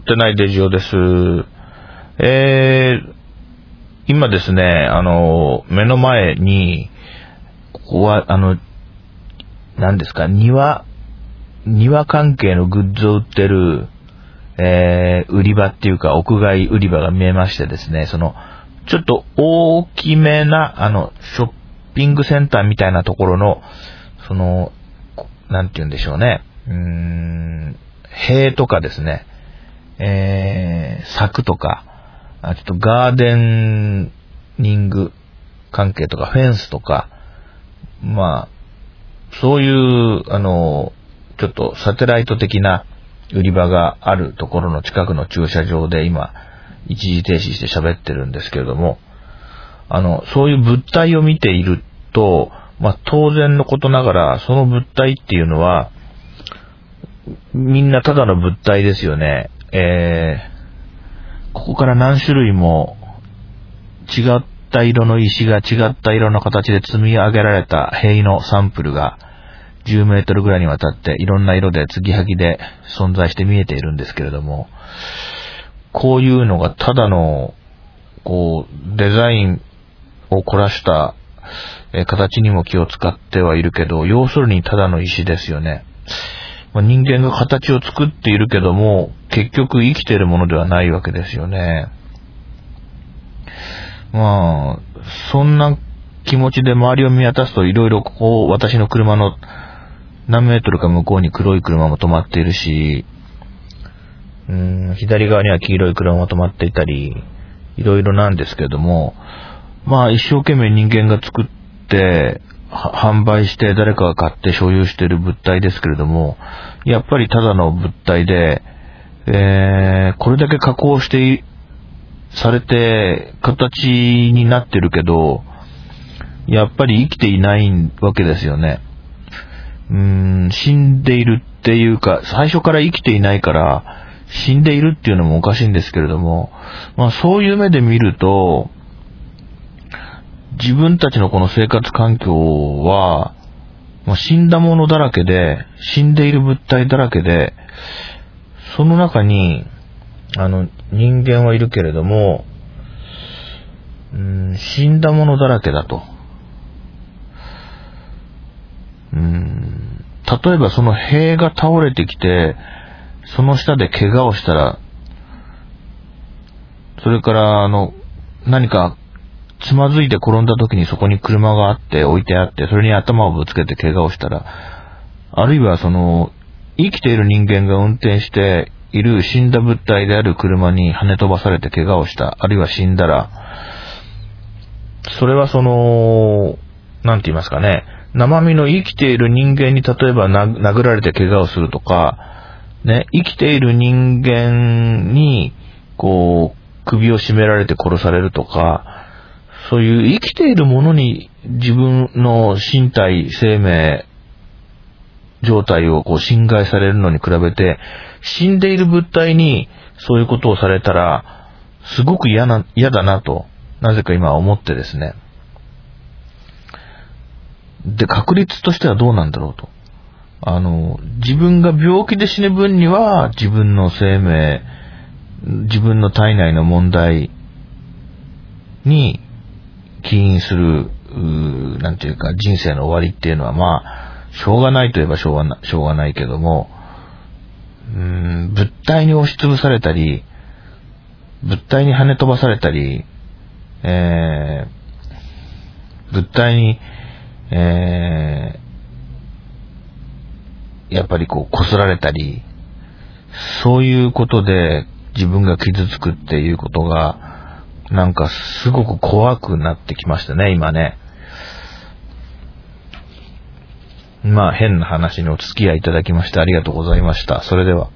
ってないデジオです。えー、今ですね、あの、目の前に、ここは、あの、何ですか、庭、庭関係のグッズを売ってる、えー、売り場っていうか、屋外売り場が見えましてですね、その、ちょっと大きめな、あの、ショッピングセンターみたいなところの、その、なんて言うんでしょうね。うーん、塀とかですね、えー、柵とか、あちょっとガーデンニング関係とか、フェンスとか、まあ、そういう、あの、ちょっとサテライト的な売り場があるところの近くの駐車場で今、一時停止して喋ってるんですけれども、あの、そういう物体を見ていると、まあ、当然のことながら、その物体っていうのは、みんなただの物体ですよね。えー、ここから何種類も違った色の石が違った色の形で積み上げられた塀のサンプルが10メートルぐらいにわたっていろんな色で継ぎはぎで存在して見えているんですけれども、こういうのがただの、こう、デザインを凝らしたえ形にも気を使ってはいるけど、要するにただの石ですよね。まあ、人間が形を作っているけども、結局生きているものではないわけですよね。まあ、そんな気持ちで周りを見渡すといろいろこう、私の車の何メートルか向こうに黒い車も止まっているし、うん、左側には黄色い車も止まっていたり、いろいろなんですけれども、まあ一生懸命人間が作って、販売して誰かが買って所有している物体ですけれども、やっぱりただの物体で、えー、これだけ加工してされて形になってるけど、やっぱり生きていないわけですよね。うーん、死んでいるっていうか、最初から生きていないから、死んでいるっていうのもおかしいんですけれども、まあそういう目で見ると、自分たちのこの生活環境は、まあ、死んだものだらけで、死んでいる物体だらけで、その中に、あの、人間はいるけれども、うん、死んだものだらけだと。うん、例えばその塀が倒れてきて、その下で怪我をしたら、それから、あの、何かつまずいて転んだ時にそこに車があって置いてあって、それに頭をぶつけて怪我をしたら、あるいはその、生きている人間が運転している死んだ物体である車に跳ね飛ばされて怪我をした、あるいは死んだら、それはその、なんて言いますかね、生身の生きている人間に例えば殴られて怪我をするとか、ね、生きている人間に、こう、首を絞められて殺されるとか、そういう生きているものに自分の身体、生命、状態をこう侵害されるのに比べて、死んでいる物体にそういうことをされたら、すごく嫌な、嫌だなと、なぜか今思ってですね。で、確率としてはどうなんだろうと。あの、自分が病気で死ぬ分には自分の生命、自分の体内の問題に起因する、なんていうか、人生の終わりっていうのは、まあ、しょうがないといえばしょうがなしょうがないけども、うん、物体に押しつぶされたり、物体に跳ね飛ばされたり、えー、物体に、えー、やっぱりこう、こすられたり、そういうことで自分が傷つくっていうことが、なんかすごく怖くなってきましたね、今ね。まあ変な話にお付き合いいただきましてありがとうございました。それでは。